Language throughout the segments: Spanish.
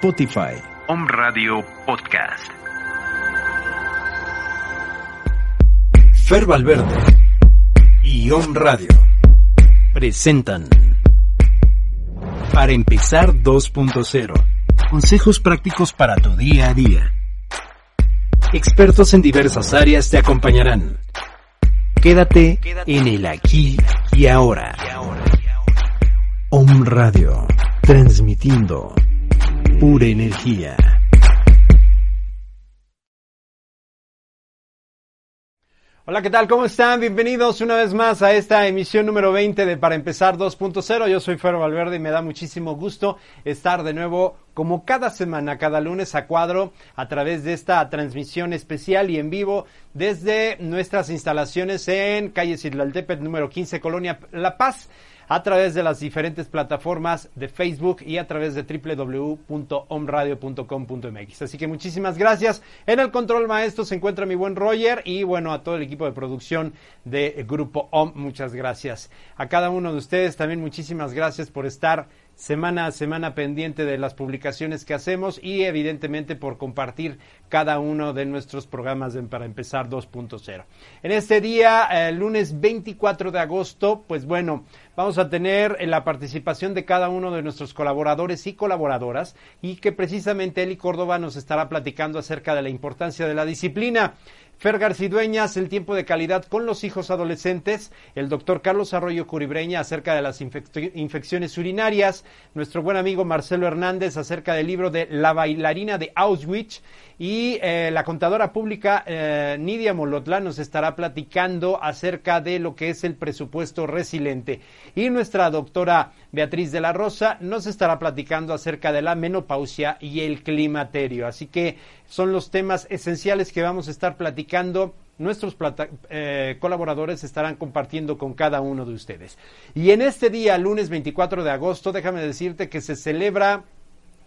Spotify. Om Radio Podcast. Fer Valverde y Om Radio presentan Para empezar 2.0. Consejos prácticos para tu día a día. Expertos en diversas áreas te acompañarán. Quédate en el aquí y ahora. Om Radio, transmitiendo pura energía. Hola, ¿qué tal? ¿Cómo están? Bienvenidos una vez más a esta emisión número 20 de Para Empezar 2.0. Yo soy Ferro Valverde y me da muchísimo gusto estar de nuevo como cada semana, cada lunes a cuadro, a través de esta transmisión especial y en vivo desde nuestras instalaciones en calle Sidlaltepet número 15, Colonia La Paz a través de las diferentes plataformas de Facebook y a través de www.omradio.com.mx. Así que muchísimas gracias. En el control maestro se encuentra mi buen Roger y bueno, a todo el equipo de producción de Grupo OM, muchas gracias. A cada uno de ustedes también muchísimas gracias por estar semana a semana pendiente de las publicaciones que hacemos y evidentemente por compartir cada uno de nuestros programas para empezar 2.0. En este día, el lunes 24 de agosto, pues bueno, vamos a tener la participación de cada uno de nuestros colaboradores y colaboradoras y que precisamente Eli Córdoba nos estará platicando acerca de la importancia de la disciplina. Fer Garcidueñas, el tiempo de calidad con los hijos adolescentes, el doctor Carlos Arroyo Curibreña acerca de las infecciones urinarias, nuestro buen amigo Marcelo Hernández acerca del libro de La bailarina de Auschwitz. Y eh, la contadora pública eh, Nidia Molotla nos estará platicando acerca de lo que es el presupuesto resiliente. Y nuestra doctora Beatriz de la Rosa nos estará platicando acerca de la menopausia y el climaterio. Así que son los temas esenciales que vamos a estar platicando nuestros eh, colaboradores estarán compartiendo con cada uno de ustedes. Y en este día, lunes 24 de agosto, déjame decirte que se celebra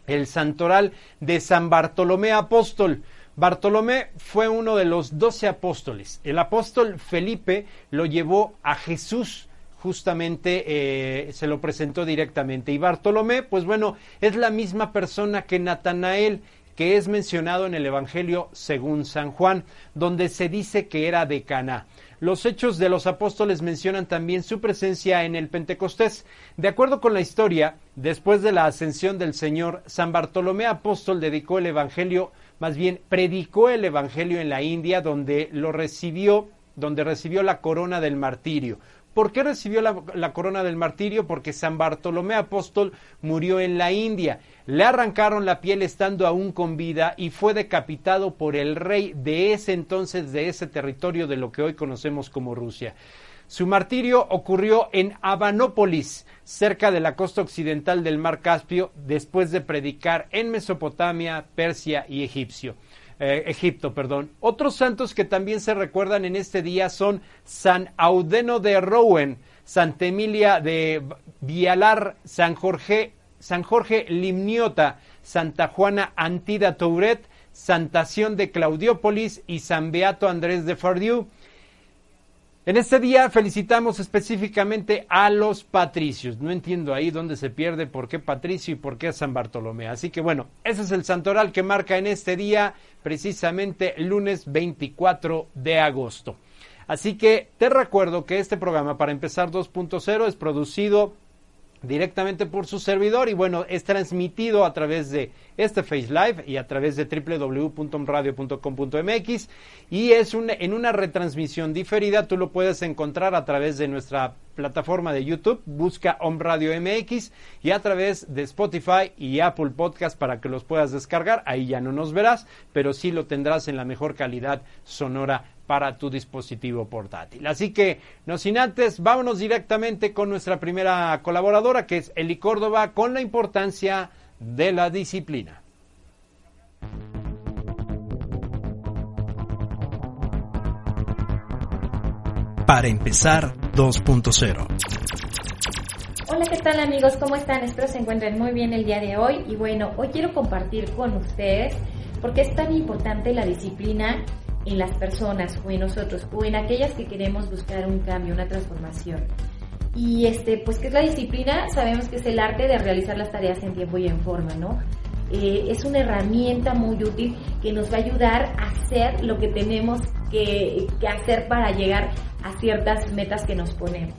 el santoral de San Bartolomé Apóstol. Bartolomé fue uno de los doce apóstoles. El apóstol Felipe lo llevó a Jesús justamente eh, se lo presentó directamente. Y Bartolomé, pues bueno, es la misma persona que Natanael, que es mencionado en el Evangelio según San Juan, donde se dice que era de Caná. Los hechos de los apóstoles mencionan también su presencia en el Pentecostés. De acuerdo con la historia, después de la ascensión del Señor, San Bartolomé apóstol dedicó el Evangelio, más bien predicó el Evangelio en la India, donde lo recibió, donde recibió la corona del martirio. ¿Por qué recibió la, corona del martirio? Porque San Bartolomé Apóstol murió en la India. Le arrancaron la piel estando aún con vida y fue decapitado por el rey de ese entonces, de ese territorio de lo que hoy conocemos como Rusia. Su martirio ocurrió en Abanópolis, cerca de la costa occidental del mar Caspio, después de predicar en Mesopotamia, Persia y Egipcio. Eh, Egipto, perdón. Otros santos que también se recuerdan en este día son San Audeno de Rouen, Santa Emilia de Vialar, San Jorge, San Jorge Limniota, Santa Juana Antida Touret, Santación de Claudiópolis y San Beato Andrés de Fardieu. En este día felicitamos específicamente a los patricios. No entiendo ahí dónde se pierde por qué patricio y por qué San Bartolomé. Así que bueno, ese es el santoral que marca en este día, precisamente lunes 24 de agosto. Así que te recuerdo que este programa para empezar 2.0 es producido directamente por su servidor y bueno, es transmitido a través de este Face Live y a través de www.radio.com.mx y es un, en una retransmisión diferida, tú lo puedes encontrar a través de nuestra plataforma de YouTube, busca Om Radio MX y a través de Spotify y Apple Podcast para que los puedas descargar, ahí ya no nos verás, pero sí lo tendrás en la mejor calidad sonora para tu dispositivo portátil. Así que, no sin antes, vámonos directamente con nuestra primera colaboradora, que es Eli Córdoba, con la importancia de la disciplina. Para empezar 2.0. Hola, ¿qué tal amigos? ¿Cómo están? Espero se encuentren muy bien el día de hoy. Y bueno, hoy quiero compartir con ustedes porque es tan importante la disciplina en las personas o en nosotros o en aquellas que queremos buscar un cambio, una transformación. Y este, pues, ¿qué es la disciplina? Sabemos que es el arte de realizar las tareas en tiempo y en forma, ¿no? Eh, es una herramienta muy útil que nos va a ayudar a hacer lo que tenemos que, que hacer para llegar a ciertas metas que nos ponemos.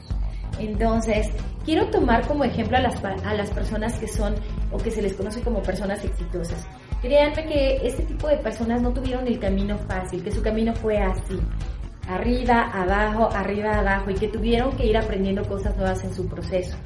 Entonces, quiero tomar como ejemplo a las, a las personas que son o que se les conoce como personas exitosas. Créanme que este tipo de personas no tuvieron el camino fácil, que su camino fue así, arriba, abajo, arriba, abajo, y que tuvieron que ir aprendiendo cosas nuevas en su proceso.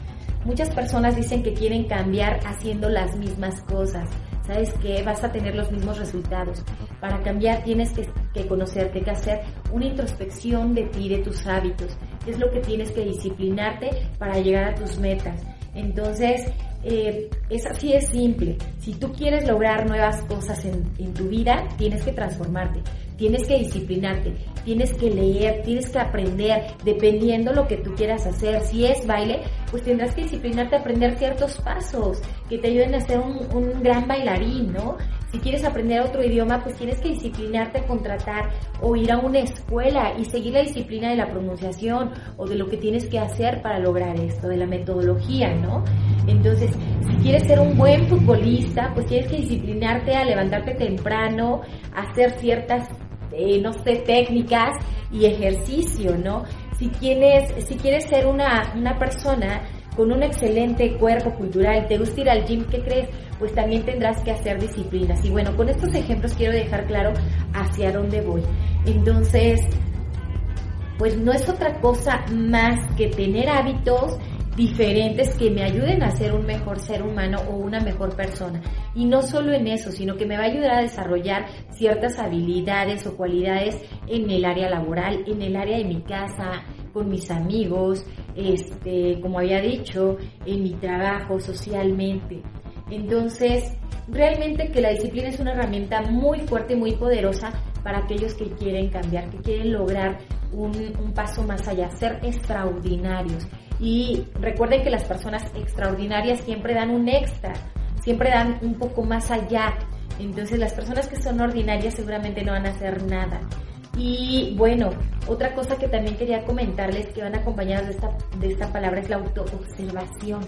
Muchas personas dicen que quieren cambiar haciendo las mismas cosas. ¿Sabes qué? Vas a tener los mismos resultados. Para cambiar tienes que, que conocerte, que hacer una introspección de ti, de tus hábitos. Es lo que tienes que disciplinarte para llegar a tus metas. Entonces, eh, es así es simple. Si tú quieres lograr nuevas cosas en, en, tu vida, tienes que transformarte, tienes que disciplinarte, tienes que leer, tienes que aprender, dependiendo lo que tú quieras hacer. Si es baile, pues tendrás que disciplinarte a aprender ciertos pasos que te ayuden a ser un, un gran bailarín, ¿no? Si quieres aprender otro idioma, pues tienes que disciplinarte a contratar o ir a una escuela y seguir la disciplina de la pronunciación o de lo que tienes que hacer para lograr esto, de la metodología, ¿no? Entonces, si quieres ser un buen futbolista, pues tienes que disciplinarte a levantarte temprano, hacer ciertas, eh, no sé, técnicas y ejercicio, ¿no? Si quieres, si quieres ser una, una persona con un excelente cuerpo cultural, te gusta ir al gym, ¿qué crees? Pues también tendrás que hacer disciplinas. Y bueno, con estos ejemplos quiero dejar claro hacia dónde voy. Entonces, pues no es otra cosa más que tener hábitos diferentes que me ayuden a ser un mejor ser humano o una mejor persona. Y no solo en eso, sino que me va a ayudar a desarrollar ciertas habilidades o cualidades en el área laboral, en el área de mi casa, con mis amigos, este, como había dicho, en mi trabajo, socialmente. Entonces, realmente que la disciplina es una herramienta muy fuerte y muy poderosa para aquellos que quieren cambiar, que quieren lograr un, un, paso más allá, ser extraordinarios. Y recuerden que las personas extraordinarias siempre dan un extra, siempre dan un poco más allá. Entonces las personas que son ordinarias seguramente no van a hacer nada. Y bueno, otra cosa que también quería comentarles que van acompañados de esta, de esta palabra es la autoobservación.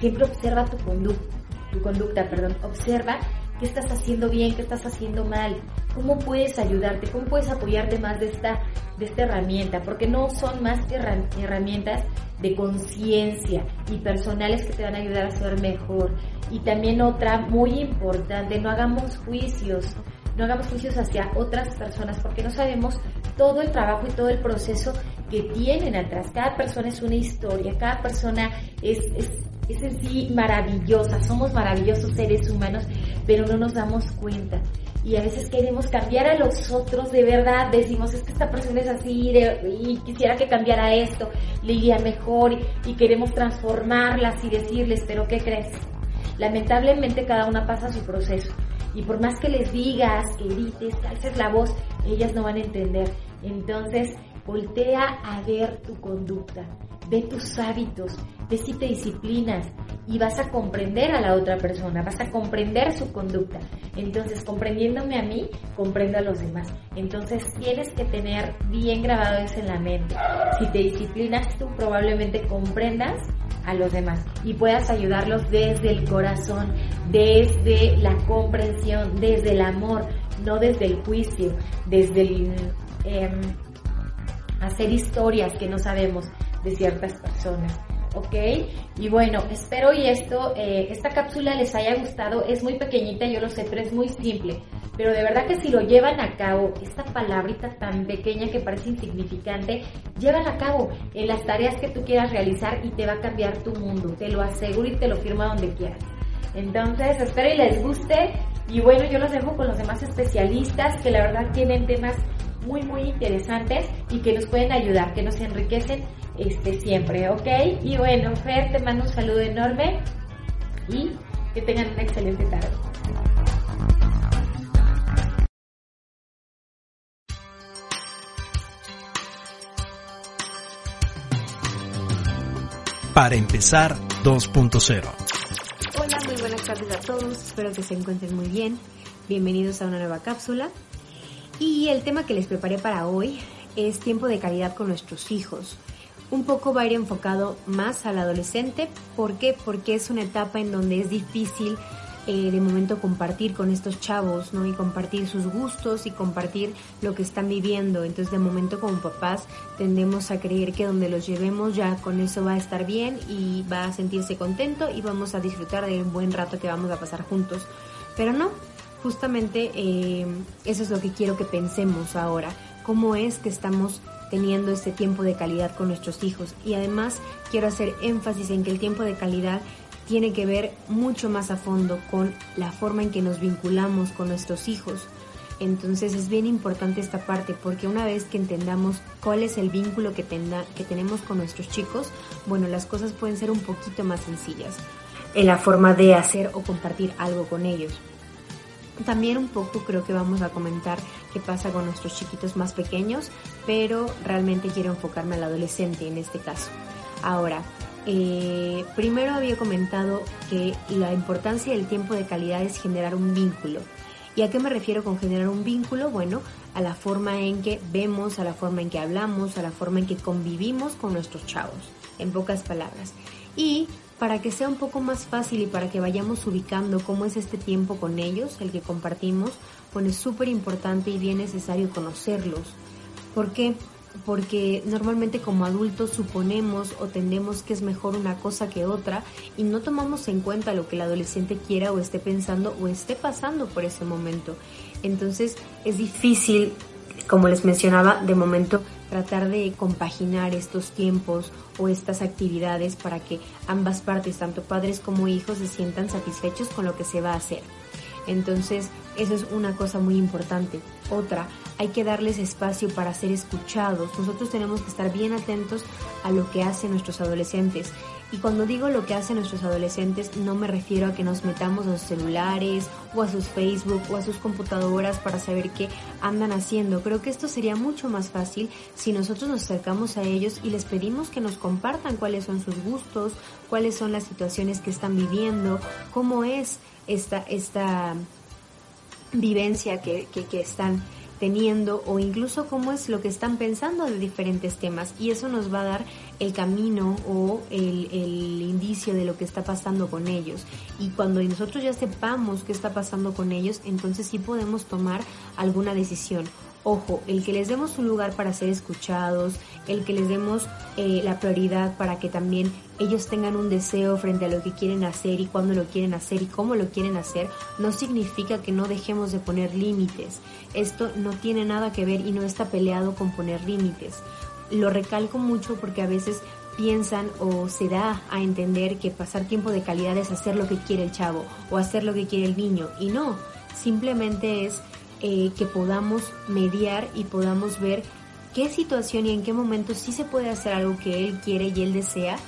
Siempre observa tu conducta, tu conducta, perdón, observa qué estás haciendo bien, qué estás haciendo mal, cómo puedes ayudarte, cómo puedes apoyarte más de esta, de esta herramienta, porque no son más que herramientas de conciencia y personales que te van a ayudar a ser mejor. Y también otra muy importante, no hagamos juicios, no hagamos juicios hacia otras personas porque no sabemos todo el trabajo y todo el proceso que tienen atrás. Cada persona es una historia, cada persona es, es, es en sí maravillosa, somos maravillosos seres humanos, pero no nos damos cuenta. Y a veces queremos cambiar a los otros, de verdad, decimos, es que esta persona es así y quisiera que cambiara esto, le iría mejor y queremos transformarlas y decirles, pero ¿qué crees? Lamentablemente cada una pasa su proceso y por más que les digas, que grites, alces la voz, ellas no van a entender. Entonces, voltea a ver tu conducta, ve tus hábitos, ve si te disciplinas y vas a comprender a la otra persona, vas a comprender su conducta. Entonces, comprendiéndome a mí, comprendo a los demás. Entonces, tienes que tener bien grabado eso en la mente. Si te disciplinas tú, probablemente comprendas a los demás y puedas ayudarlos desde el corazón, desde la comprensión, desde el amor, no desde el juicio, desde el em, hacer historias que no sabemos de ciertas personas. ¿Ok? Y bueno, espero y esto, eh, esta cápsula les haya gustado. Es muy pequeñita, yo lo sé, pero es muy simple. Pero de verdad que si lo llevan a cabo, esta palabrita tan pequeña que parece insignificante, llévala a cabo en las tareas que tú quieras realizar y te va a cambiar tu mundo. Te lo aseguro y te lo firmo donde quieras. Entonces, espero y les guste. Y bueno, yo los dejo con los demás especialistas que la verdad tienen temas muy, muy interesantes y que nos pueden ayudar, que nos enriquecen este, siempre, ¿ok? Y bueno, Fer, te mando un saludo enorme y que tengan una excelente tarde. Para empezar 2.0. Hola, muy buenas tardes a todos, espero que se encuentren muy bien. Bienvenidos a una nueva cápsula. Y el tema que les preparé para hoy es tiempo de calidad con nuestros hijos. Un poco va a ir enfocado más al adolescente. ¿Por qué? Porque es una etapa en donde es difícil eh, de momento compartir con estos chavos, ¿no? Y compartir sus gustos y compartir lo que están viviendo. Entonces, de momento como papás tendemos a creer que donde los llevemos ya con eso va a estar bien y va a sentirse contento y vamos a disfrutar del buen rato que vamos a pasar juntos. Pero no, justamente eh, eso es lo que quiero que pensemos ahora. ¿Cómo es que estamos teniendo este tiempo de calidad con nuestros hijos? Y además quiero hacer énfasis en que el tiempo de calidad tiene que ver mucho más a fondo con la forma en que nos vinculamos con nuestros hijos. Entonces es bien importante esta parte porque una vez que entendamos cuál es el vínculo que, que tenemos con nuestros chicos, bueno, las cosas pueden ser un poquito más sencillas en la forma de hacer o compartir algo con ellos. También un poco creo que vamos a comentar qué pasa con nuestros chiquitos más pequeños, pero realmente quiero enfocarme al adolescente en este caso. Ahora, eh, primero había comentado que la importancia del tiempo de calidad es generar un vínculo. ¿Y a qué me refiero con generar un vínculo? Bueno, a la forma en que vemos, a la forma en que hablamos, a la forma en que convivimos con nuestros chavos, en pocas palabras. Y para que sea un poco más fácil y para que vayamos ubicando cómo es este tiempo con ellos, el que compartimos, bueno, es súper importante y bien necesario conocerlos. ¿Por qué? porque normalmente como adultos suponemos o tendemos que es mejor una cosa que otra y no tomamos en cuenta lo que el adolescente quiera o esté pensando o esté pasando por ese momento. Entonces es difícil, como les mencionaba, de momento tratar de compaginar estos tiempos o estas actividades para que ambas partes, tanto padres como hijos, se sientan satisfechos con lo que se va a hacer. Entonces, eso es una cosa muy importante. Otra, hay que darles espacio para ser escuchados. Nosotros tenemos que estar bien atentos a lo que hacen nuestros adolescentes. Y cuando digo lo que hacen nuestros adolescentes, no me refiero a que nos metamos a sus celulares o a sus Facebook o a sus computadoras para saber qué andan haciendo. Creo que esto sería mucho más fácil si nosotros nos acercamos a ellos y les pedimos que nos compartan cuáles son sus gustos, cuáles son las situaciones que están viviendo, cómo es esta, esta vivencia que, que, están teniendo o incluso cómo es lo que están pensando de diferentes temas. Y eso nos va a dar el camino o el, el, indicio de lo que está pasando con ellos. Y cuando nosotros ya sepamos qué está pasando con ellos entonces sí podemos tomar alguna decisión. Ojo, el que les demos un lugar para ser escuchados, el que les demos eh, la prioridad para que también ellos tengan un deseo frente a lo que quieren hacer y cuándo lo quieren hacer y cómo lo quieren hacer, no significa que no dejemos de poner límites. Esto no tiene nada que ver y no está peleado con poner límites. Lo recalco mucho porque a veces piensan o se da a entender que pasar tiempo de calidad es hacer lo que quiere el chavo o hacer lo que quiere el niño y no, simplemente es eh, que podamos mediar y podamos ver qué situación y en qué momento sí se puede hacer algo que él quiere y él desea,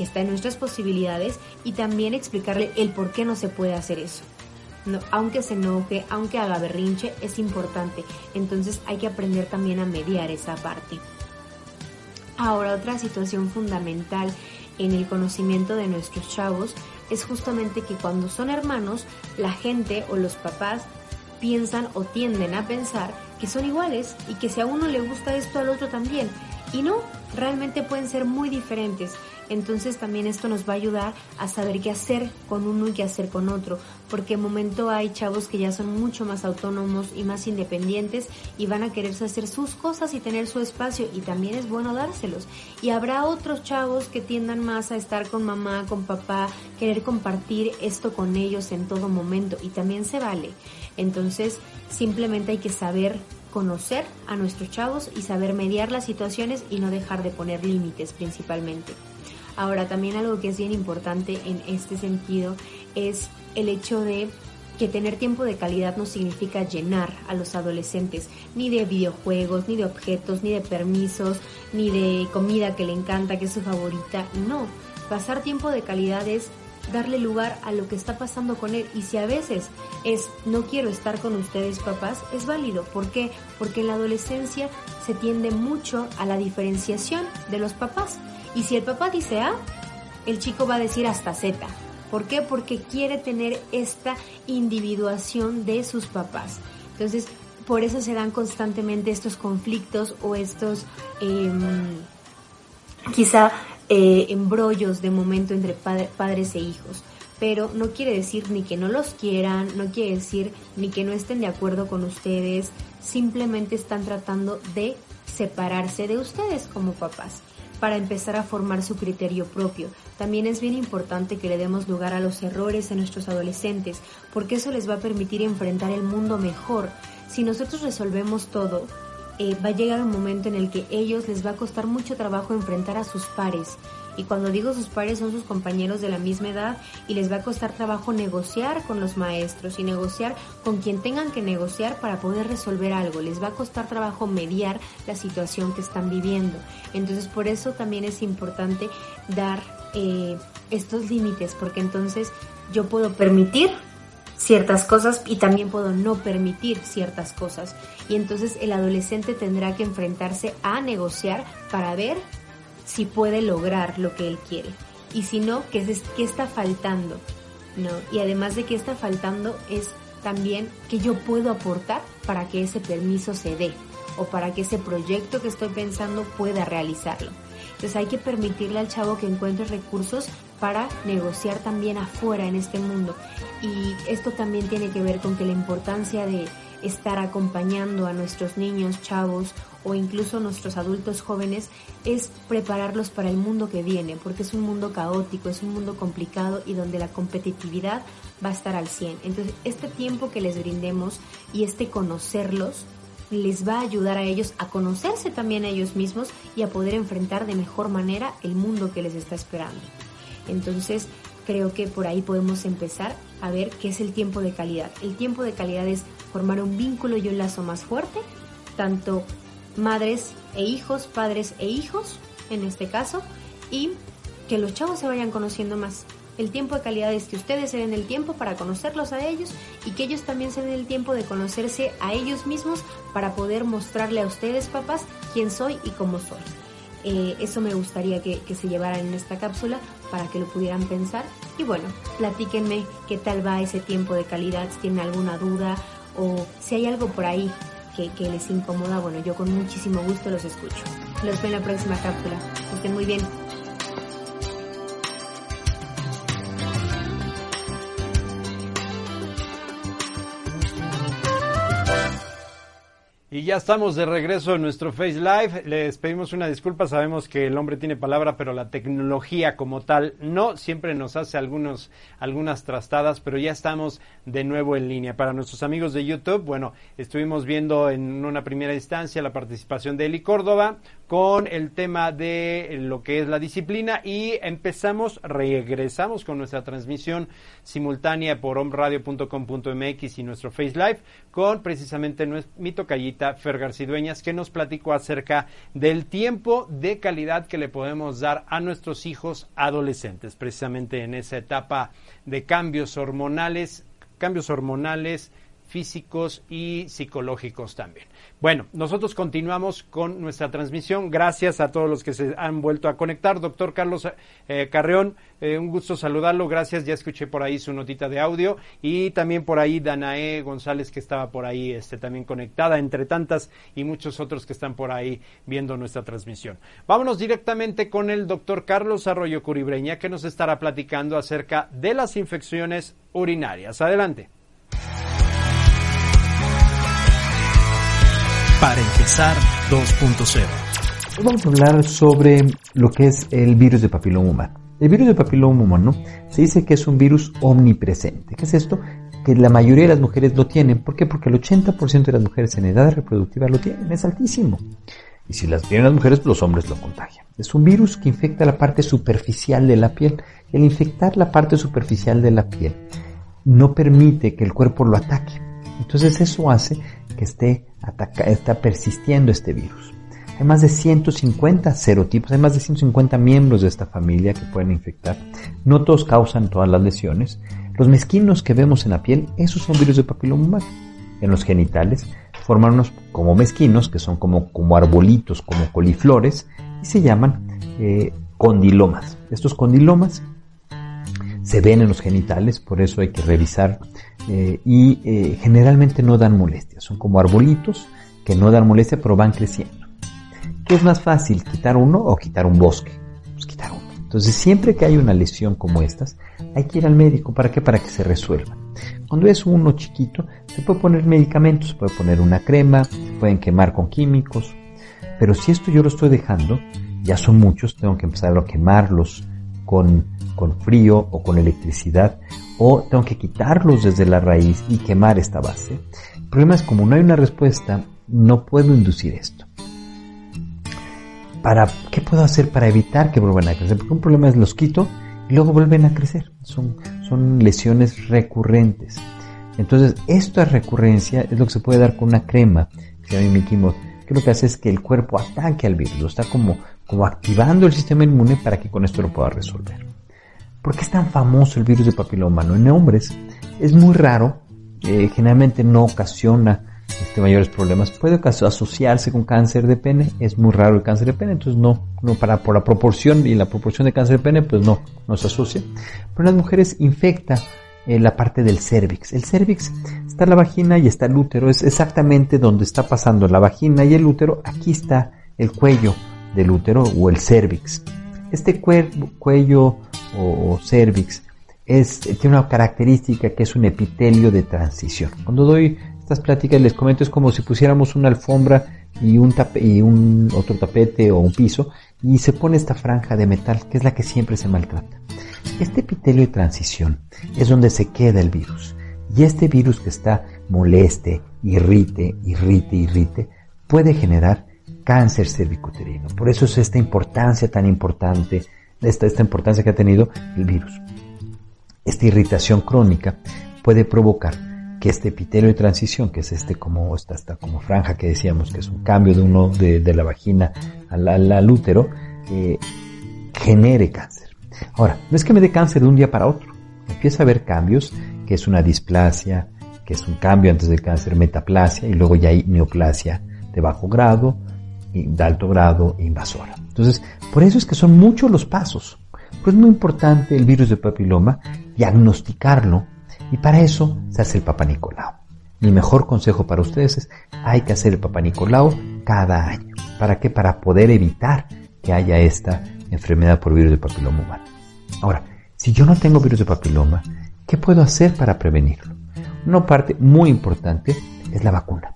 que está en nuestras posibilidades, y también explicarle el por qué no se puede hacer eso. No, aunque se enoje, aunque haga berrinche, es importante. Entonces hay que aprender también a mediar esa parte. Ahora, otra situación fundamental en el conocimiento de nuestros chavos es justamente que cuando son hermanos, la gente o los papás piensan o tienden a pensar que son iguales y que si a uno le gusta esto al otro también. Y no, realmente pueden ser muy diferentes. Entonces también esto nos va a ayudar a saber qué hacer con uno y qué hacer con otro, porque en momento hay chavos que ya son mucho más autónomos y más independientes y van a quererse hacer sus cosas y tener su espacio y también es bueno dárselos. Y habrá otros chavos que tiendan más a estar con mamá, con papá, querer compartir esto con ellos en todo momento y también se vale. Entonces simplemente hay que saber conocer a nuestros chavos y saber mediar las situaciones y no dejar de poner límites principalmente. Ahora, también algo que es bien importante en este sentido es el hecho de que tener tiempo de calidad no significa llenar a los adolescentes ni de videojuegos, ni de objetos, ni de permisos, ni de comida que le encanta, que es su favorita. No, pasar tiempo de calidad es darle lugar a lo que está pasando con él. Y si a veces es no quiero estar con ustedes papás, es válido. ¿Por qué? Porque en la adolescencia se tiende mucho a la diferenciación de los papás. Y si el papá dice A, el chico va a decir hasta Z. ¿Por qué? Porque quiere tener esta individuación de sus papás. Entonces, por eso se dan constantemente estos conflictos o estos em, quizá eh, embrollos de momento entre padres e hijos. Pero no quiere decir ni que no los quieran, no quiere decir ni que no estén de acuerdo con ustedes, simplemente están tratando de separarse de ustedes como papás para empezar a formar su criterio propio. También es bien importante que le demos lugar a los errores en nuestros adolescentes, porque eso les va a permitir enfrentar el mundo mejor. Si nosotros resolvemos todo, eh, va a llegar un momento en el que ellos les va a costar mucho trabajo enfrentar a sus pares y cuando digo sus pares son sus compañeros de la misma edad y les va a costar trabajo negociar con los maestros y negociar con quien tengan que negociar para poder resolver algo. Les va a costar trabajo mediar la situación que están viviendo. Entonces por eso también es importante dar eh, estos límites porque entonces yo puedo permitir ciertas cosas y también puedo no permitir ciertas cosas. Y entonces el adolescente tendrá que enfrentarse a negociar para ver si puede lograr lo que él quiere. Y si no, ¿qué, es, qué está faltando? ¿No? Y además de qué está faltando es también que yo puedo aportar para que ese permiso se dé o para que ese proyecto que estoy pensando pueda realizarlo. Entonces hay que permitirle al chavo que encuentre recursos para negociar también afuera en este mundo. Y esto también tiene que ver con que la importancia de estar acompañando a nuestros niños, chavos o incluso nuestros adultos jóvenes es prepararlos para el mundo que viene, porque es un mundo caótico, es un mundo complicado y donde la competitividad va a estar al 100. Entonces, este tiempo que les brindemos y este conocerlos les va a ayudar a ellos a conocerse también a ellos mismos y a poder enfrentar de mejor manera el mundo que les está esperando. Entonces, creo que por ahí podemos empezar a ver qué es el tiempo de calidad. El tiempo de calidad es formar un vínculo y un lazo más fuerte, tanto madres e hijos, padres e hijos, en este caso, y que los chavos se vayan conociendo más. El tiempo de calidad es que ustedes se den el tiempo para conocerlos a ellos y que ellos también se den el tiempo de conocerse a ellos mismos para poder mostrarle a ustedes, papás, quién soy y cómo soy. Eh, eso me gustaría que, que, se llevaran en esta cápsula para que lo pudieran pensar. Y bueno, platíquenme qué tal va ese tiempo de calidad, si tienen alguna duda o si hay algo por ahí que, les incomoda, bueno, yo con muchísimo gusto los escucho. Los veo en la próxima cápsula. Estén muy bien. Y ya estamos de regreso en nuestro Face Live. Les pedimos una disculpa. Sabemos que el hombre tiene palabra, pero la tecnología como tal no siempre nos hace algunos, algunas trastadas, pero ya estamos de nuevo en línea. Para nuestros amigos de YouTube, bueno, estuvimos viendo en una primera instancia la participación de Eli Córdoba con el tema de lo que es la disciplina y empezamos, regresamos con nuestra transmisión simultánea por omradio.com.mx y nuestro Face Live con precisamente mi tocallita Fer Garcidueñas que nos platicó acerca del tiempo de calidad que le podemos dar a nuestros hijos adolescentes, precisamente en esa etapa de cambios hormonales, cambios hormonales, físicos y psicológicos también. Bueno, nosotros continuamos con nuestra transmisión. Gracias a todos los que se han vuelto a conectar. Doctor Carlos eh, Carreón, eh, un gusto saludarlo. Gracias. Ya escuché por ahí su notita de audio y también por ahí Danae González que estaba por ahí este, también conectada, entre tantas y muchos otros que están por ahí viendo nuestra transmisión. Vámonos directamente con el doctor Carlos Arroyo Curibreña que nos estará platicando acerca de las infecciones urinarias. Adelante. Para empezar 2.0. Vamos a hablar sobre lo que es el virus de papiloma humano. El virus de papiloma humano se dice que es un virus omnipresente. ¿Qué es esto? Que la mayoría de las mujeres lo tienen. ¿Por qué? Porque el 80% de las mujeres en edad reproductiva lo tienen. Es altísimo. Y si las tienen las mujeres, los hombres lo contagian. Es un virus que infecta la parte superficial de la piel. El infectar la parte superficial de la piel no permite que el cuerpo lo ataque. Entonces eso hace que esté está persistiendo este virus. Hay más de 150 serotipos, hay más de 150 miembros de esta familia que pueden infectar. No todos causan todas las lesiones. Los mezquinos que vemos en la piel, esos son virus de papiloma. En los genitales forman unos como mezquinos, que son como, como arbolitos, como coliflores, y se llaman eh, condilomas. Estos condilomas se ven en los genitales, por eso hay que revisar eh, y eh, generalmente no dan molestia. Son como arbolitos que no dan molestia pero van creciendo. ¿Qué es más fácil, quitar uno o quitar un bosque? Pues quitar uno. Entonces siempre que hay una lesión como estas, hay que ir al médico. ¿Para qué? Para que se resuelva. Cuando es uno chiquito, se puede poner medicamentos, se puede poner una crema, se pueden quemar con químicos. Pero si esto yo lo estoy dejando, ya son muchos, tengo que empezar a quemarlos con, con frío o con electricidad o tengo que quitarlos desde la raíz y quemar esta base. El problema es como no hay una respuesta, no puedo inducir esto. ¿Para qué puedo hacer para evitar que vuelvan a crecer? Porque un problema es los quito y luego vuelven a crecer. Son, son lesiones recurrentes. Entonces, esta recurrencia es lo que se puede dar con una crema que se llama Mickey que lo que hace es que el cuerpo ataque al virus, está como, como activando el sistema inmune para que con esto lo pueda resolver. ¿Por qué es tan famoso el virus de papiloma humano? En hombres es muy raro, eh, generalmente no ocasiona este, mayores problemas. Puede asociarse con cáncer de pene, es muy raro el cáncer de pene, entonces no, no para por la proporción y la proporción de cáncer de pene, pues no, no se asocia. Pero en las mujeres infecta eh, la parte del cervix. El cervix está la vagina y está el útero, es exactamente donde está pasando la vagina y el útero. Aquí está el cuello del útero o el cervix. Este cuello o, cervix es, tiene una característica que es un epitelio de transición. Cuando doy estas pláticas les comento es como si pusiéramos una alfombra y y un otro tapete o un piso y se pone esta franja de metal que es la que siempre se maltrata. Este epitelio de transición es donde se queda el virus y este virus que está moleste, irrite, irrite, irrite, puede generar cáncer cervicuterino. Por eso es esta importancia tan importante esta, esta importancia que ha tenido el virus. Esta irritación crónica puede provocar que este epitelio de transición, que es este como esta, esta como franja que decíamos, que es un cambio de uno de, la vagina al, útero, eh, genere cáncer. Ahora, no es que me dé cáncer de un día para otro. Empieza a haber cambios, que es una displasia, que es un cambio antes del cáncer, metaplasia, y luego ya hay neoplasia de bajo grado, de alto grado, invasora. Entonces, por eso es que son muchos los pasos. Pues es muy importante el virus de papiloma, diagnosticarlo, y para eso se hace el Papa Nicolau. mi mejor consejo para ustedes es, hay que hacer el Papa Nicolau cada año. ¿Para qué? Para poder evitar que haya esta enfermedad por virus de papiloma humano. Ahora, si yo no tengo virus de papiloma, ¿qué puedo hacer para prevenirlo? Una parte muy importante es la vacuna.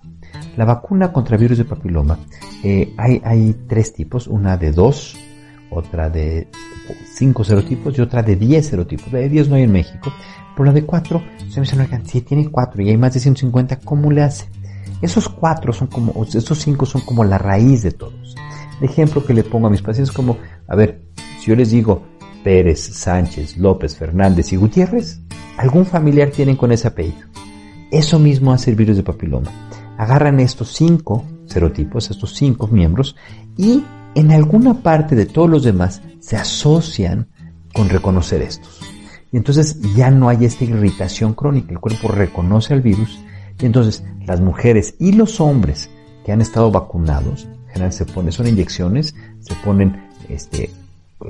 La vacuna contra virus de papiloma, eh, hay, hay tres tipos, una de dos, otra de cinco serotipos y otra de 10 serotipos. La de 10 no hay en México, pero la de 4, se me si tiene 4 y hay más de 150, ¿cómo le hace? Esos cuatro son como, esos cinco son como la raíz de todos. El ejemplo que le pongo a mis pacientes es como, a ver, si yo les digo Pérez, Sánchez, López, Fernández y Gutiérrez, algún familiar tienen con ese apellido. Eso mismo hace el virus de papiloma. Agarran estos cinco serotipos, estos cinco miembros, y en alguna parte de todos los demás se asocian con reconocer estos. Y entonces ya no hay esta irritación crónica, el cuerpo reconoce al virus, y entonces las mujeres y los hombres que han estado vacunados, general se ponen, son inyecciones, se ponen este,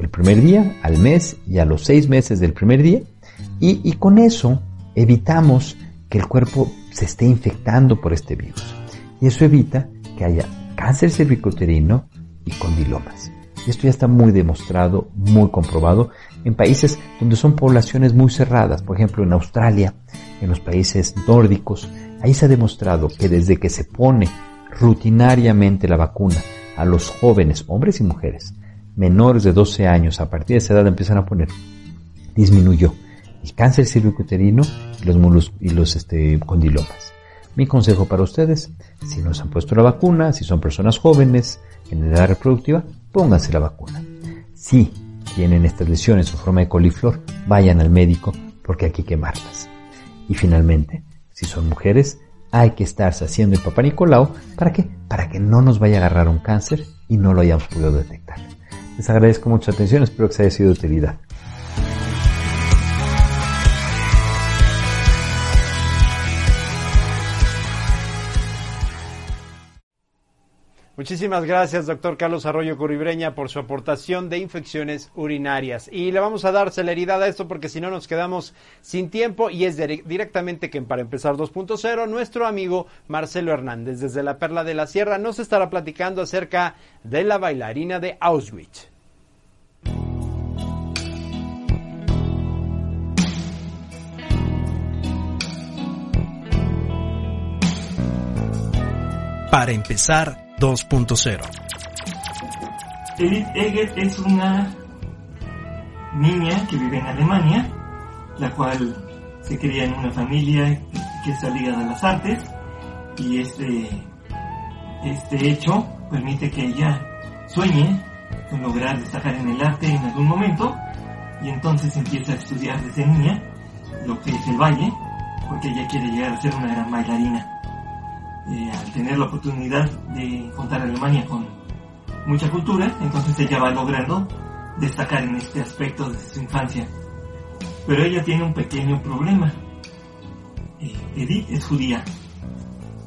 el primer día, al mes y a los seis meses del primer día, y con eso evitamos que el cuerpo se esté infectando por este virus. Y eso evita que haya cáncer cervicuterino, y condilomas. Esto ya está muy demostrado, muy comprobado en países donde son poblaciones muy cerradas, por ejemplo en Australia, en los países nórdicos. Ahí se ha demostrado que desde que se pone rutinariamente la vacuna a los jóvenes, hombres y mujeres, menores de 12 años, a partir de esa edad empiezan a poner, disminuyó el cáncer cervicuterino y los, y los este, condilomas. Mi consejo para ustedes, si no se han puesto la vacuna, si son personas jóvenes, en edad reproductiva, pónganse la vacuna. Si tienen estas lesiones o forma de coliflor, vayan al médico porque hay que quemarlas. Y finalmente, si son mujeres, hay que estarse haciendo el papá Nicolau. ¿Para qué? Para que no nos vaya a agarrar un cáncer y no lo hayamos podido detectar. Les agradezco mucha atención, espero que se haya sido de utilidad. Muchísimas gracias, doctor Carlos Arroyo Curibreña, por su aportación de infecciones urinarias. Y le vamos a dar celeridad a esto porque si no nos quedamos sin tiempo y es directamente que para empezar 2.0, nuestro amigo Marcelo Hernández desde la Perla de la Sierra nos estará platicando acerca de la bailarina de Auschwitz. Para empezar 2.0. Edith Eger es una niña que vive en Alemania, la cual se cría en una familia que está ligada a las artes y este, este hecho permite que ella sueñe con lograr destacar en el arte en algún momento y entonces empieza a estudiar desde niña lo que es el baile porque ella quiere llegar a ser una gran bailarina. Eh, al tener la oportunidad de contar Alemania con mucha cultura, entonces ella va logrando destacar en este aspecto desde su infancia. Pero ella tiene un pequeño problema. Eh, Edith es judía.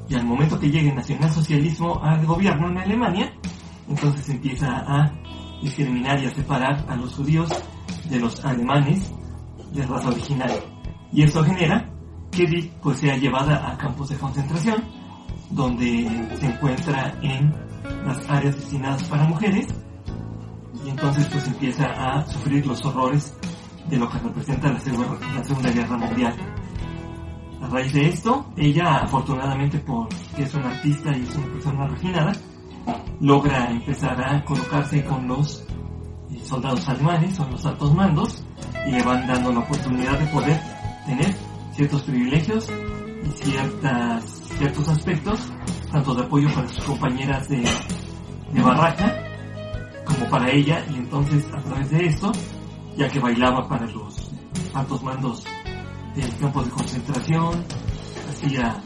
Y al momento que llegue el nacionalsocialismo al gobierno en Alemania, entonces empieza a discriminar y a separar a los judíos de los alemanes de raza original. Y eso genera que Edith pues sea llevada a campos de concentración donde se encuentra en las áreas destinadas para mujeres y entonces pues empieza a sufrir los horrores de lo que representa la Segunda, Guerra Mundial. A raíz de esto, ella afortunadamente porque es una artista y es una persona refinada, logra empezar a colocarse con los eh, soldados alemanes o los altos mandos y le van dando la oportunidad de poder tener ciertos privilegios y ciertas ciertos aspectos, tanto de apoyo para sus compañeras de, de barraca como para ella, y entonces a través de esto, ya que bailaba para los altos mandos del campo de concentración, hacía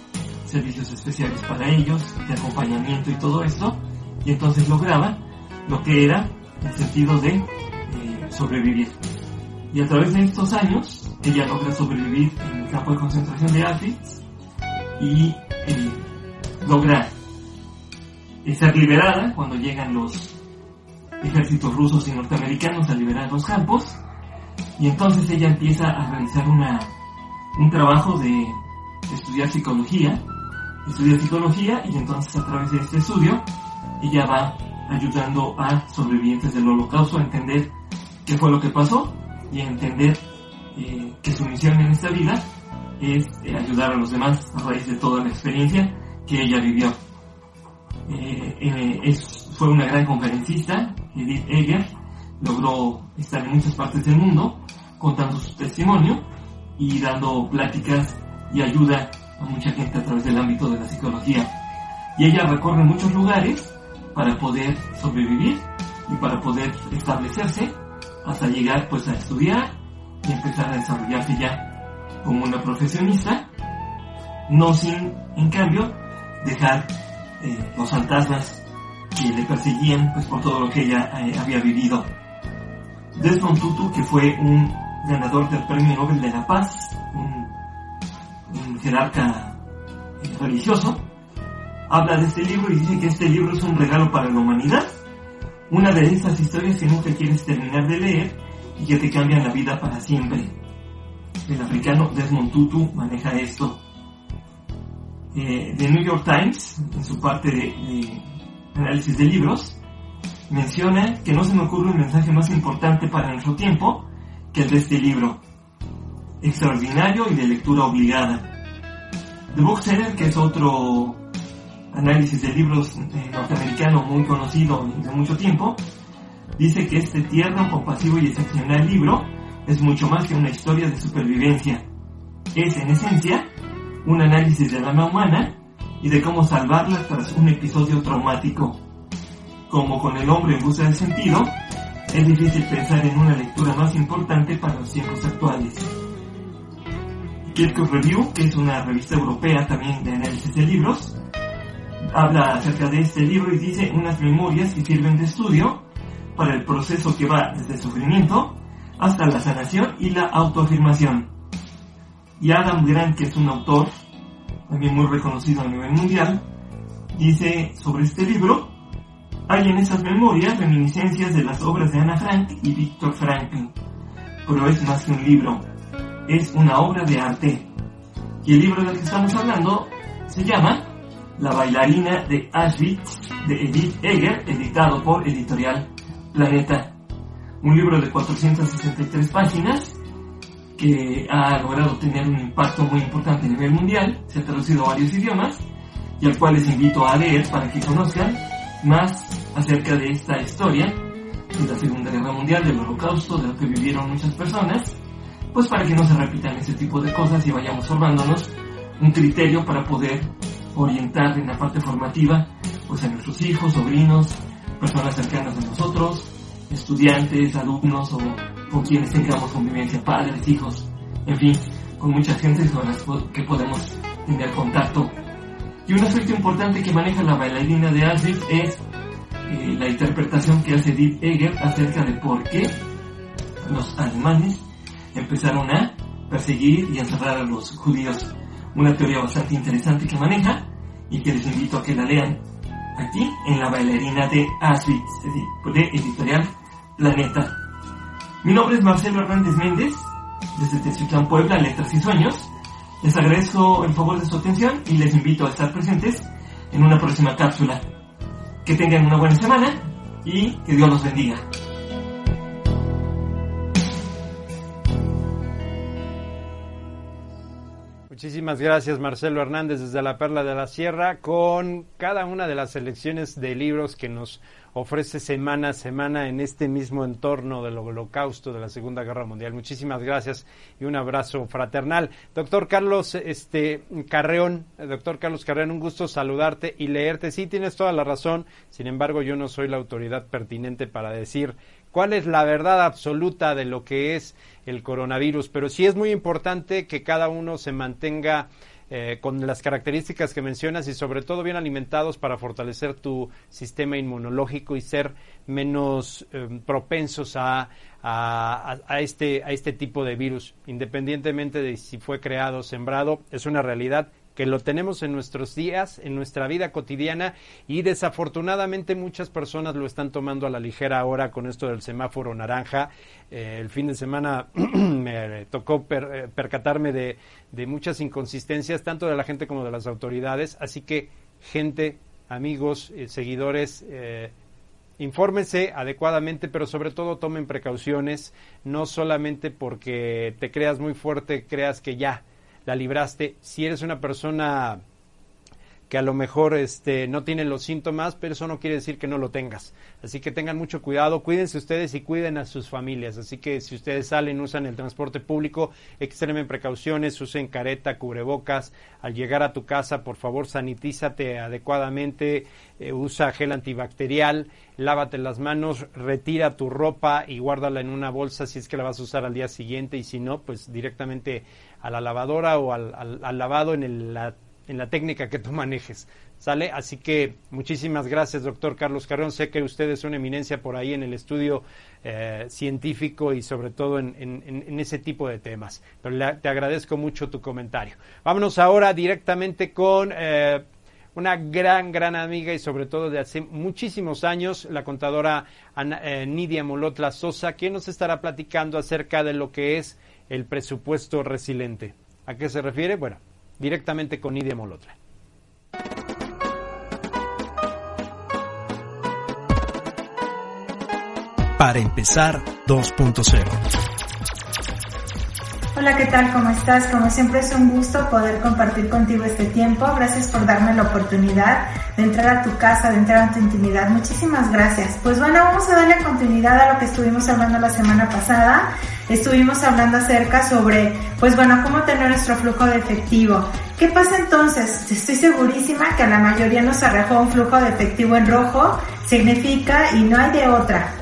servicios especiales para ellos, de acompañamiento y todo esto, y entonces lograba lo que era el sentido de eh, sobrevivir. Y a través de estos años, ella logra sobrevivir en el campo de concentración de Auschwitz y logra ser liberada cuando llegan los ejércitos rusos y norteamericanos a liberar los campos. Y entonces ella empieza a realizar una, un trabajo de estudiar psicología estudia psicología y entonces a través de este estudio ella va ayudando a sobrevivientes del holocausto a entender qué fue lo que pasó y a entender eh, que su misión en esta vida es eh, ayudar a los demás a raíz de toda la experiencia que ella vivió. Eh, fue una gran conferencista, Edith Eger, logró estar en muchas partes del mundo contando su testimonio y dando pláticas y ayuda a mucha gente a través del ámbito de la psicología. Y ella recorre muchos lugares para poder sobrevivir y para poder establecerse hasta llegar pues a estudiar y empezar a desarrollarse ya como una profesionista, no sin, en cambio, dejar eh, los fantasmas que le perseguían pues por todo lo que ella eh, había vivido. Desmond Tutu, que fue un ganador del Premio Nobel de la Paz, un, jerarca eh, religioso, habla de este libro y dice que este libro es un regalo para la humanidad, una de esas historias que nunca quieres terminar de leer y que te cambian la vida para siempre. El africano Desmond Tutu maneja esto. Eh, The New York Times, en su parte de, análisis de libros, menciona que no se me ocurre un mensaje más importante para nuestro tiempo que el de este libro. Extraordinario y de lectura obligada. The Bookseller, que es otro análisis de libros eh, norteamericano muy conocido de mucho tiempo, dice que este tierno, compasivo y excepcional libro es mucho más que una historia de supervivencia. Es, en esencia, un análisis del alma humana y de cómo salvarla tras un episodio traumático. Como con el hombre en busca del sentido, es difícil pensar en una lectura más importante para los tiempos actuales. Kirkus Review, que es una revista europea también de análisis de libros, habla acerca de este libro y dice unas memorias que sirven de estudio para el proceso que va desde el sufrimiento hasta la sanación y la autoafirmación. Y Adam Grant, que es un autor también muy reconocido a nivel mundial, dice sobre este libro, hay en esas memorias reminiscencias de las obras de Anna Frank y Viktor Frankl, pero es más que un libro, es una obra de arte. Y el libro del que estamos hablando se llama La bailarina de Auschwitz de Edith Eger, editado por Editorial Planeta un libro de 463 páginas que ha logrado tener un impacto muy importante a nivel mundial, se ha traducido a varios idiomas y al cual les invito a leer para que conozcan más acerca de esta historia de la Segunda Guerra Mundial, del Holocausto, de lo que vivieron muchas personas, pues para que no se repitan ese tipo de cosas y vayamos formándonos un criterio para poder orientar en la parte formativa pues a nuestros hijos, sobrinos, personas cercanas a nosotros, estudiantes, alumnos o con quienes tengamos convivencia, padres, hijos, en fin, con mucha gente con las que podemos tener contacto. Y un aspecto importante que maneja la bailarina de Auschwitz es eh, la interpretación que hace Edith Eger acerca de por qué los alemanes empezaron a perseguir y encerrar a los judíos. Una teoría bastante interesante que maneja y que les invito a que la lean aquí en La bailarina de Auschwitz, de editorial Planeta. Mi nombre es Marcelo Hernández Méndez, desde Teziutlán, Puebla, Letras y Sueños. Les agradezco el favor de su atención y les invito a estar presentes en una próxima cápsula. Que tengan una buena semana y que Dios los bendiga. Muchísimas gracias Marcelo Hernández desde la Perla de la Sierra con cada una de las selecciones de libros que nos ofrece semana a semana en este mismo entorno del holocausto de la Segunda Guerra Mundial. Muchísimas gracias y un abrazo fraternal. Doctor Carlos este, Carreón, doctor Carlos Carreón, un gusto saludarte y leerte. Sí, tienes toda la razón, sin embargo yo no soy la autoridad pertinente para decir cuál es la verdad absoluta de lo que es el coronavirus, pero sí es muy importante que cada uno se mantenga eh, con las características que mencionas y sobre todo bien alimentados para fortalecer tu sistema inmunológico y ser menos eh, propensos a, este, a este tipo de virus, independientemente de si fue creado o sembrado, es una realidad que lo tenemos en nuestros días, en nuestra vida cotidiana y desafortunadamente muchas personas lo están tomando a la ligera ahora con esto del semáforo naranja. Eh, el fin de semana me tocó eh, percatarme de, muchas inconsistencias, tanto de la gente como de las autoridades, así que gente, amigos, eh, seguidores, infórmense adecuadamente, pero sobre todo tomen precauciones, no solamente porque te creas muy fuerte, creas que ya la libraste. Si eres una persona que a lo mejor este, no tiene los síntomas, pero eso no quiere decir que no lo tengas. Así que tengan mucho cuidado, cuídense ustedes y cuiden a sus familias. Así que si ustedes salen, usan el transporte público, extremen precauciones, usen careta, cubrebocas. Al llegar a tu casa, por favor, sanitízate adecuadamente, eh, usa gel antibacterial, lávate las manos, retira tu ropa y guárdala en una bolsa si es que la vas a usar al día siguiente y si no, pues directamente a la lavadora o al, al, lavado en la en la técnica que tú manejes. ¿Sale? Así que muchísimas gracias, doctor Carlos Carrón. Sé que usted es una eminencia por ahí en el estudio eh, científico y sobre todo en, ese tipo de temas. Pero te agradezco mucho tu comentario. Vámonos ahora directamente con eh, una gran, gran amiga y sobre todo de hace muchísimos años, la contadora eh, Nidia Molotla Sosa, quien nos estará platicando acerca de lo que es el presupuesto resiliente. ¿A qué se refiere? Bueno, directamente con Nidia Molotra. Para empezar 2.0. Hola, ¿qué tal? ¿Cómo estás? Como siempre es un gusto poder compartir contigo este tiempo. Gracias por darme la oportunidad de entrar a tu casa, de entrar a tu intimidad. Muchísimas gracias. Pues bueno, vamos a darle continuidad a lo que estuvimos hablando la semana pasada estuvimos hablando acerca sobre, pues bueno, cómo tener nuestro flujo de efectivo. ¿Qué pasa entonces? Estoy segurísima que a la mayoría nos arrojó un flujo de efectivo en rojo. Significa, y no hay de otra,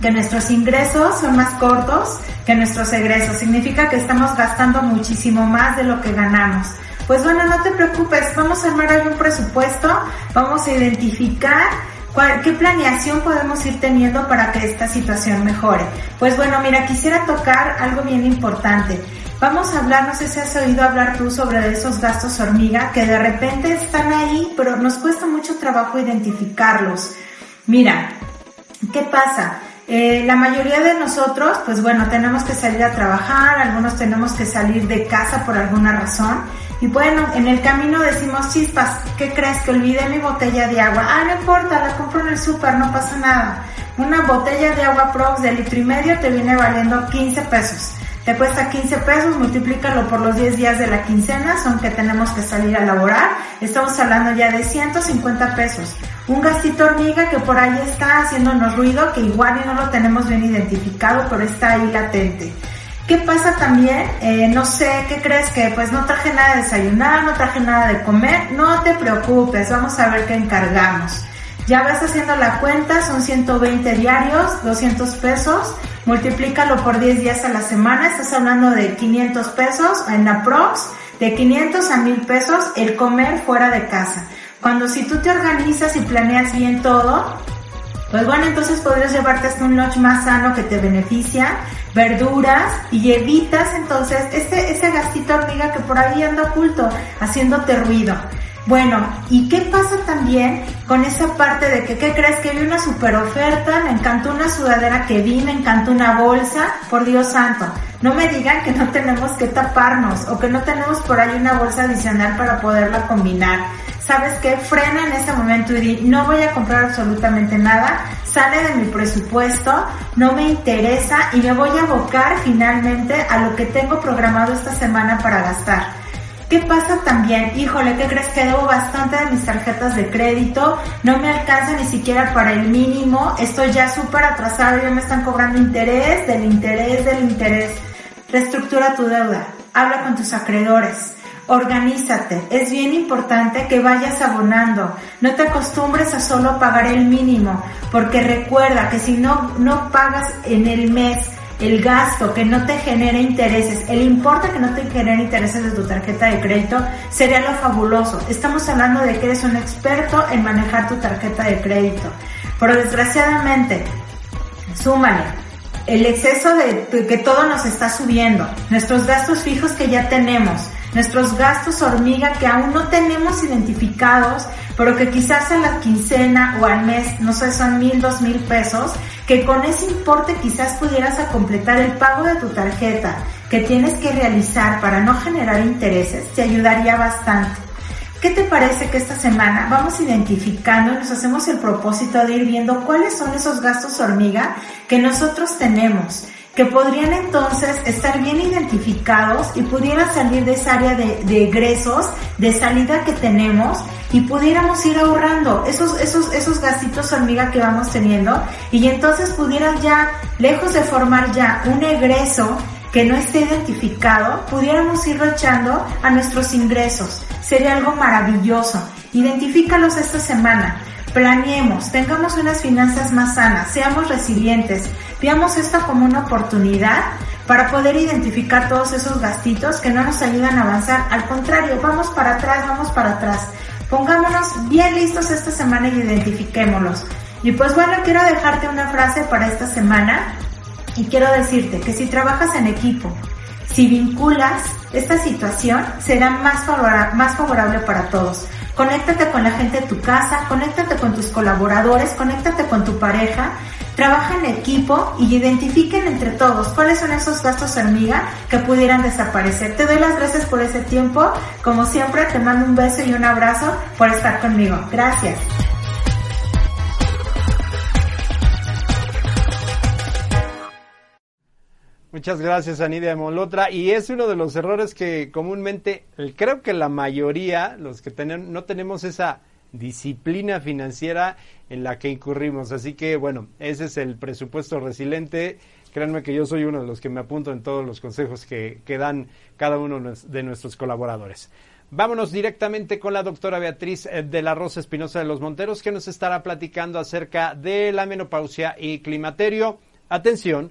que nuestros ingresos son más cortos que nuestros egresos. Significa que estamos gastando muchísimo más de lo que ganamos. Pues bueno, no te preocupes, vamos a armar algún presupuesto, vamos a identificar ¿Qué planeación podemos ir teniendo para que esta situación mejore? Pues bueno, mira, quisiera tocar algo bien importante. Vamos a hablar, no sé si has oído hablar tú sobre esos gastos hormiga que de repente están ahí, pero nos cuesta mucho trabajo identificarlos. Mira, ¿qué pasa? Eh, la mayoría de nosotros, pues bueno, tenemos que salir a trabajar, algunos tenemos que salir de casa por alguna razón y bueno, en el camino decimos, chispas, ¿qué crees? Que olvidé mi botella de agua. Ah, no importa, la compro en el súper, no pasa nada. Una botella de agua Prox de litro y medio te viene valiendo 15 pesos. Te cuesta 15 pesos, multiplícalo por los 10 días de la quincena, son que tenemos que salir a laborar. Estamos hablando ya de 150 pesos. Un gastito hormiga que por ahí está haciéndonos ruido, que igual y no lo tenemos bien identificado, pero está ahí latente. ¿Qué pasa también? Eh, no sé, ¿qué crees que pues no traje nada de desayunar, no traje nada de comer? No te preocupes, vamos a ver qué encargamos. Ya vas haciendo la cuenta, son 120 diarios, 200 pesos, multiplícalo por 10 días a la semana, estás hablando de 500 pesos en la prox, de 500 a 1000 pesos el comer fuera de casa. Cuando si tú te organizas y planeas bien todo, pues bueno, entonces podrías llevarte hasta un lunch más sano que te beneficia verduras y evitas entonces ese, ese gastito hormiga que por ahí anda oculto, haciéndote ruido. Bueno, ¿y qué pasa también con esa parte de que, ¿qué crees? Que vi una super oferta, me encantó una sudadera que vi, me encantó una bolsa, por Dios santo. No me digan que no tenemos que taparnos o que no tenemos por ahí una bolsa adicional para poderla combinar. ¿Sabes qué? Frena en ese momento y di, no voy a comprar absolutamente nada, sale de mi presupuesto, no me interesa y me voy a abocar finalmente a lo que tengo programado esta semana para gastar. ¿Qué pasa también? Híjole, ¿qué crees que debo bastante de mis tarjetas de crédito? No me alcanza ni siquiera para el mínimo. Estoy ya súper atrasado, ya me están cobrando interés, del interés, del interés. Reestructura tu deuda. Habla con tus acreedores Organízate. Es bien importante que vayas abonando. No te acostumbres a solo pagar el mínimo, porque recuerda que si no, no pagas en el mes el gasto que no te genere intereses, el importe que no te genere intereses de tu tarjeta de crédito, sería lo fabuloso. Estamos hablando de que eres un experto en manejar tu tarjeta de crédito. Pero desgraciadamente, súmale el exceso de que todo nos está subiendo, nuestros gastos fijos que ya tenemos, nuestros gastos hormiga que aún no tenemos identificados, pero que quizás en la quincena o al mes, no sé, son mil, dos mil pesos, que con ese importe quizás pudieras a completar el pago de tu tarjeta que tienes que realizar para no generar intereses, te ayudaría bastante. ¿Qué te parece que esta semana vamos identificando y nos hacemos el propósito de ir viendo cuáles son esos gastos hormiga que nosotros tenemos? Que podrían entonces estar bien identificados y pudieran salir de esa área de, egresos, de salida que tenemos y pudiéramos ir ahorrando esos, esos, esos gastitos hormiga que vamos teniendo y entonces pudieran ya, lejos de formar ya un egreso que no esté identificado, pudiéramos irlo echando a nuestros ingresos. Sería algo maravilloso. Identifícalos esta semana. Planeemos, tengamos unas finanzas más sanas, seamos resilientes, veamos esto como una oportunidad para poder identificar todos esos gastitos que no nos ayudan a avanzar. Al contrario, vamos para atrás, vamos para atrás. Pongámonos bien listos esta semana y identifiquémoslos. Y pues bueno, quiero dejarte una frase para esta semana y quiero decirte que si trabajas en equipo, si vinculas esta situación, será más, más favorable para todos. Conéctate con la gente de tu casa, conéctate con tus colaboradores, conéctate con tu pareja, trabaja en equipo y identifiquen entre todos cuáles son esos gastos hormiga que pudieran desaparecer. Te doy las gracias por ese tiempo. Como siempre, te mando un beso y un abrazo por estar conmigo. Gracias. Muchas gracias, Anidia Molotra. Y es uno de los errores que comúnmente, creo que la mayoría, los que tenemos, no tenemos esa disciplina financiera en la que incurrimos. Así que, bueno, ese es el presupuesto resiliente. Créanme que yo soy uno de los que me apunto en todos los consejos que, que dan cada uno de nuestros colaboradores. Vámonos directamente con la doctora Beatriz eh, de la Rosa Espinosa de los Monteros, que nos estará platicando acerca de la menopausia y climaterio. Atención,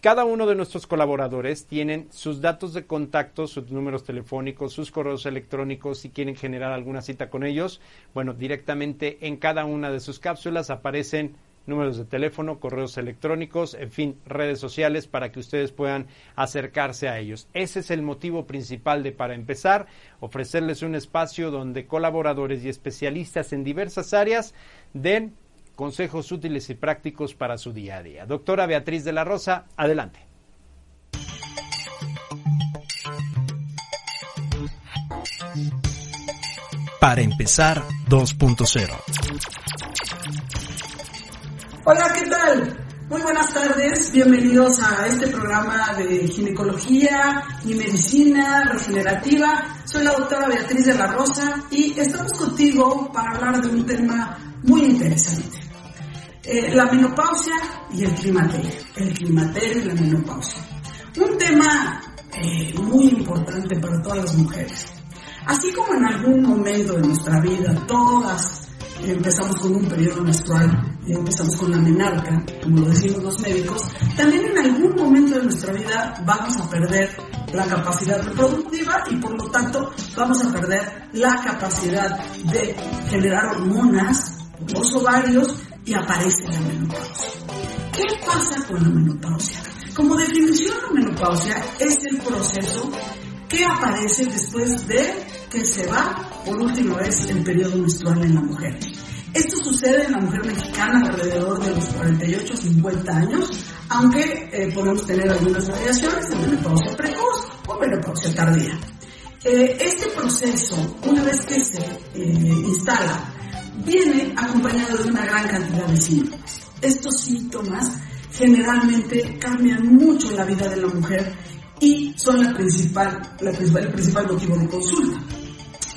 cada uno de nuestros colaboradores tienen sus datos de contacto, sus números telefónicos, sus correos electrónicos, si quieren generar alguna cita con ellos, bueno, directamente en cada una de sus cápsulas aparecen números de teléfono, correos electrónicos, en fin, redes sociales para que ustedes puedan acercarse a ellos. Ese es el motivo principal de para empezar, ofrecerles un espacio donde colaboradores y especialistas en diversas áreas den consejos útiles y prácticos para su día a día. Doctora Beatriz de la Rosa, adelante. Para empezar 2.0. Hola, ¿qué tal? Muy buenas tardes, bienvenidos a este programa de ginecología y medicina regenerativa. Soy la doctora Beatriz de la Rosa y estamos contigo para hablar de un tema muy interesante. Eh, la menopausia y el climaterio. El climaterio y la menopausia. Un tema eh, muy importante para todas las mujeres. Así como en algún momento de nuestra vida todas empezamos con un periodo menstrual, empezamos con la menarca, como lo decimos los médicos, también en algún momento de nuestra vida vamos a perder la capacidad reproductiva y por lo tanto vamos a perder la capacidad de generar hormonas, los ovarios y aparece la menopausia. ¿Qué pasa con la menopausia? Como definición, la menopausia es el proceso que aparece después de que se va por última vez el periodo menstrual en la mujer. Esto sucede en la mujer mexicana alrededor de los 48 50 años, aunque eh, podemos tener algunas variaciones de menopausia precoz o menopausia tardía. Eh, este proceso, una vez que se eh, instala viene acompañado de una gran cantidad de síntomas. Estos síntomas generalmente cambian mucho la vida de la mujer y son la principal, la principal, el principal motivo de consulta.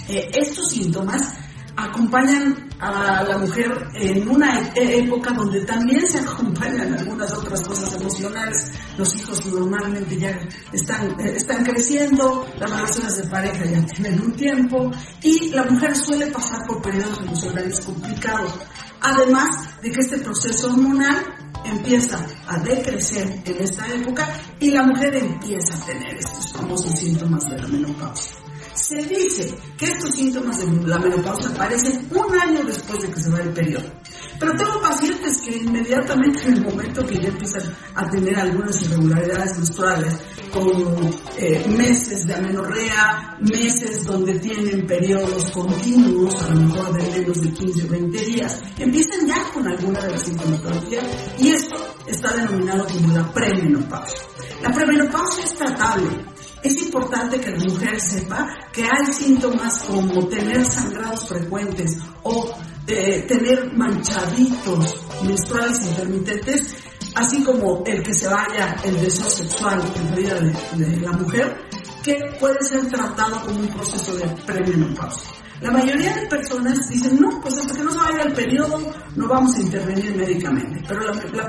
Eh, estos síntomas acompañan a la mujer en una e-, época donde también se acompañan algunas otras cosas emocionales. Los hijos normalmente ya están, eh, están creciendo, las relaciones de pareja ya tienen un tiempo y la mujer suele pasar por periodos emocionales complicados. Además de que este proceso hormonal empieza a decrecer en esta época y la mujer empieza a tener estos famosos síntomas de la menopausia. Se dice que estos síntomas de la menopausia aparecen un año después de que se va el periodo. Pero tengo pacientes que inmediatamente en el momento que ya empiezan a tener algunas irregularidades menstruales, como eh, meses de amenorrea, meses donde tienen periodos continuos, a lo mejor de menos de 15 o 20 días, empiezan ya con alguna de las sintomatologías y esto está denominado como la premenopausia. La premenopausia es tratable. Es importante que la mujer sepa que hay síntomas como tener sangrados frecuentes o eh, tener manchaditos menstruales intermitentes, así como el que se vaya el deseo sexual en la vida de, de la mujer, que puede ser tratado como un proceso de premenopausia. La mayoría de personas dicen, no, pues hasta que no se vaya el periodo no vamos a intervenir médicamente. Pero la, la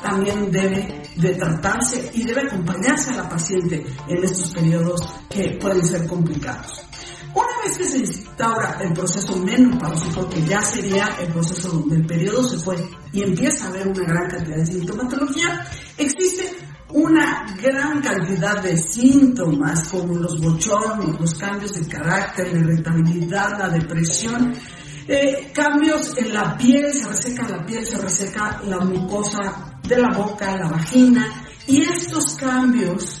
también debe de tratarse y debe acompañarse a la paciente en estos periodos que pueden ser complicados. Una vez que se instaura el proceso menopáusico, que ya sería el proceso donde el periodo se fue y empieza a haber una gran cantidad de sintomatología, existe una gran cantidad de síntomas como los bochornos, los cambios de carácter, la irritabilidad, la depresión, eh, cambios en la piel, se reseca la piel, se reseca la mucosa de la boca, la vagina, y estos cambios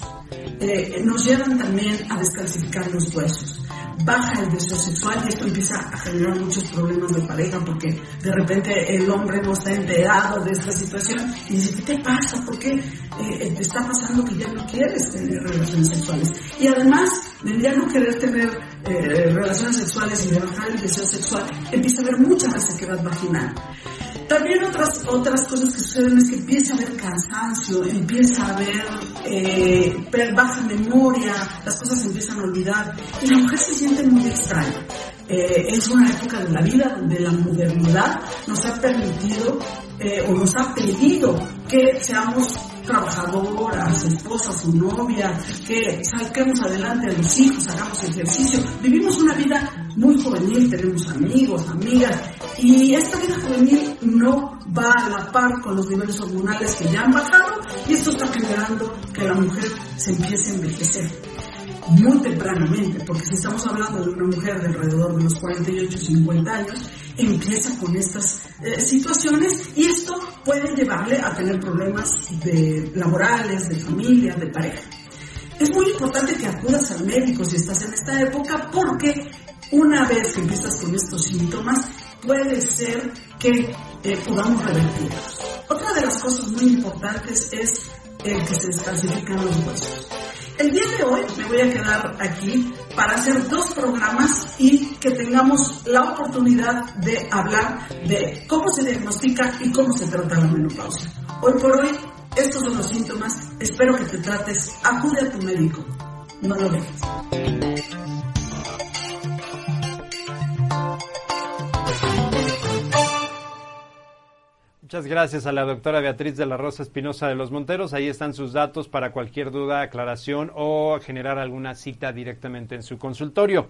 eh, nos llevan también a descalcificar los huesos baja el deseo sexual y esto empieza a generar muchos problemas de pareja porque de repente el hombre no está enterado de esta situación y dice, ¿qué te pasa? ¿Por qué eh, te está pasando que ya no quieres tener relaciones sexuales? Y además de ya no querer tener eh, relaciones sexuales y de bajar el deseo sexual, empieza a haber mucha resequedad vaginal. También otras, otras cosas que suceden es que empieza a haber cansancio, empieza a haber eh, baja memoria, las cosas se empiezan a olvidar y la mujer se siente muy extraña. Eh, es una época de la vida donde la modernidad nos ha permitido eh, o nos ha pedido que seamos trabajadoras, esposas o novias, que saquemos adelante a los hijos, hagamos ejercicio. Vivimos una vida muy juvenil, tenemos amigos, amigas, y esta vida juvenil no va a la par con los niveles hormonales que ya han bajado y esto está generando que la mujer se empiece a envejecer muy tempranamente, porque si estamos hablando de una mujer de alrededor de los 48, 50 años, empieza con estas eh, situaciones y esto puede llevarle a tener problemas de laborales, de familia, de pareja. Es muy importante que acudas al médico si estás en esta época porque una vez que empiezas con estos síntomas, puede ser que eh, podamos revertirlos. Otra de las cosas muy importantes es el que se descalcifican los huesos. El día de hoy me voy a quedar aquí para hacer dos programas y que tengamos la oportunidad de hablar de cómo se diagnostica y cómo se trata la menopausia. Hoy por hoy, estos son los síntomas. Espero que te trates. Acude a tu médico. No lo dejes. Muchas gracias a la doctora Beatriz de la Rosa Espinosa de los Monteros. Ahí están sus datos para cualquier duda, aclaración o generar alguna cita directamente en su consultorio.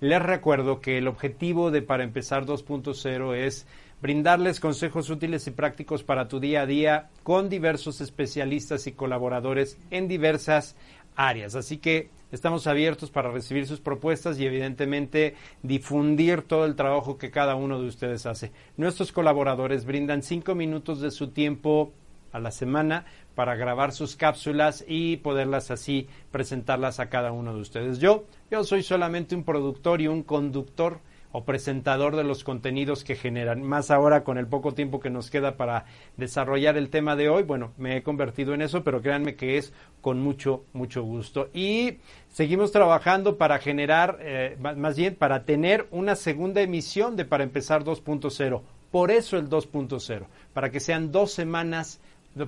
Les recuerdo que el objetivo de Para Empezar 2.0 es brindarles consejos útiles y prácticos para tu día a día con diversos especialistas y colaboradores en diversas áreas. Así que Estamos abiertos para recibir sus propuestas y evidentemente difundir todo el trabajo que cada uno de ustedes hace. Nuestros colaboradores brindan cinco minutos de su tiempo a la semana para grabar sus cápsulas y poderlas así presentarlas a cada uno de ustedes. Yo, yo soy solamente un productor y un conductor o presentador de los contenidos que generan. Más ahora con el poco tiempo que nos queda para desarrollar el tema de hoy, bueno, me he convertido en eso, pero créanme que es con mucho, mucho gusto. Y seguimos trabajando para generar, eh, más bien, para tener una segunda emisión de Para Empezar 2.0. Por eso el 2.0, para que sean dos semanas,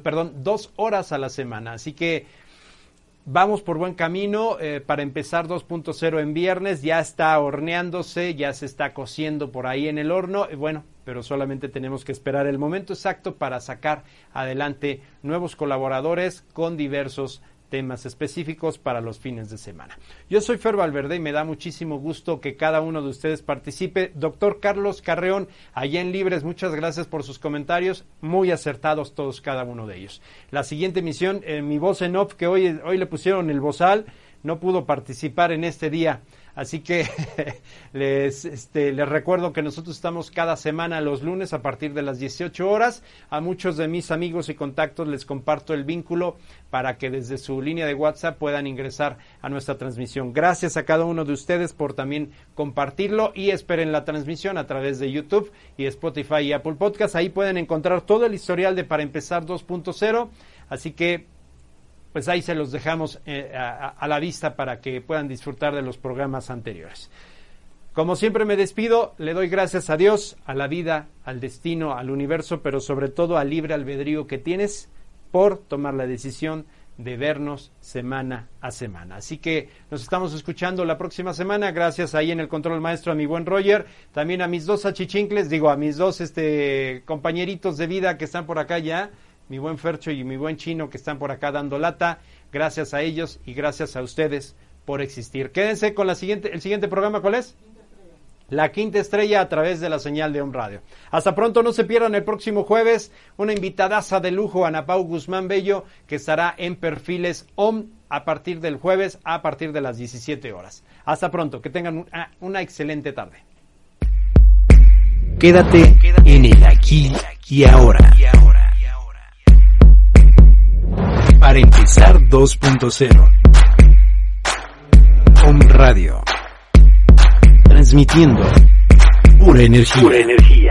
perdón, dos horas a la semana. Así que Vamos por buen camino eh, para empezar 2.0 en viernes. Ya está horneándose, ya se está cociendo por ahí en el horno. Bueno, pero solamente tenemos que esperar el momento exacto para sacar adelante nuevos colaboradores con diversos temas específicos para los fines de semana. Yo soy Fer Valverde y me da muchísimo gusto que cada uno de ustedes participe. Doctor Carlos Carreón, allá en Libres, muchas gracias por sus comentarios, muy acertados todos cada uno de ellos. La siguiente emisión, mi voz en off, que hoy, hoy le pusieron el bozal, no pudo participar en este día. Así que les, este, les recuerdo que nosotros estamos cada semana los lunes a partir de las 18 horas. A muchos de mis amigos y contactos les comparto el vínculo para que desde su línea de WhatsApp puedan ingresar a nuestra transmisión. Gracias a cada uno de ustedes por también compartirlo y esperen la transmisión a través de YouTube y Spotify y Apple Podcast. Ahí pueden encontrar todo el historial de Para Empezar 2.0. Así que pues ahí se los dejamos eh, a, a, la vista para que puedan disfrutar de los programas anteriores. Como siempre me despido, le doy gracias a Dios, a la vida, al destino, al universo, pero sobre todo al libre albedrío que tienes por tomar la decisión de vernos semana a semana. Así que nos estamos escuchando la próxima semana. Gracias ahí en el control maestro a mi buen Roger, también a mis dos achichincles, digo a mis dos este compañeritos de vida que están por acá ya mi buen Fercho y mi buen Chino que están por acá dando lata. Gracias a ellos y gracias a ustedes por existir. Quédense con la siguiente, el siguiente programa, ¿cuál es? La quinta estrella a través de la señal de Om Radio. Hasta pronto, no se pierdan el próximo jueves una invitadaza de lujo, Ana Pau Guzmán Bello, que estará en Perfiles Om a partir del jueves a partir de las 17 horas. Hasta pronto, que tengan una, una excelente tarde. Quédate en el aquí y ahora. Para empezar 2.0. Home Radio. Transmitiendo pura energía. Pura energía.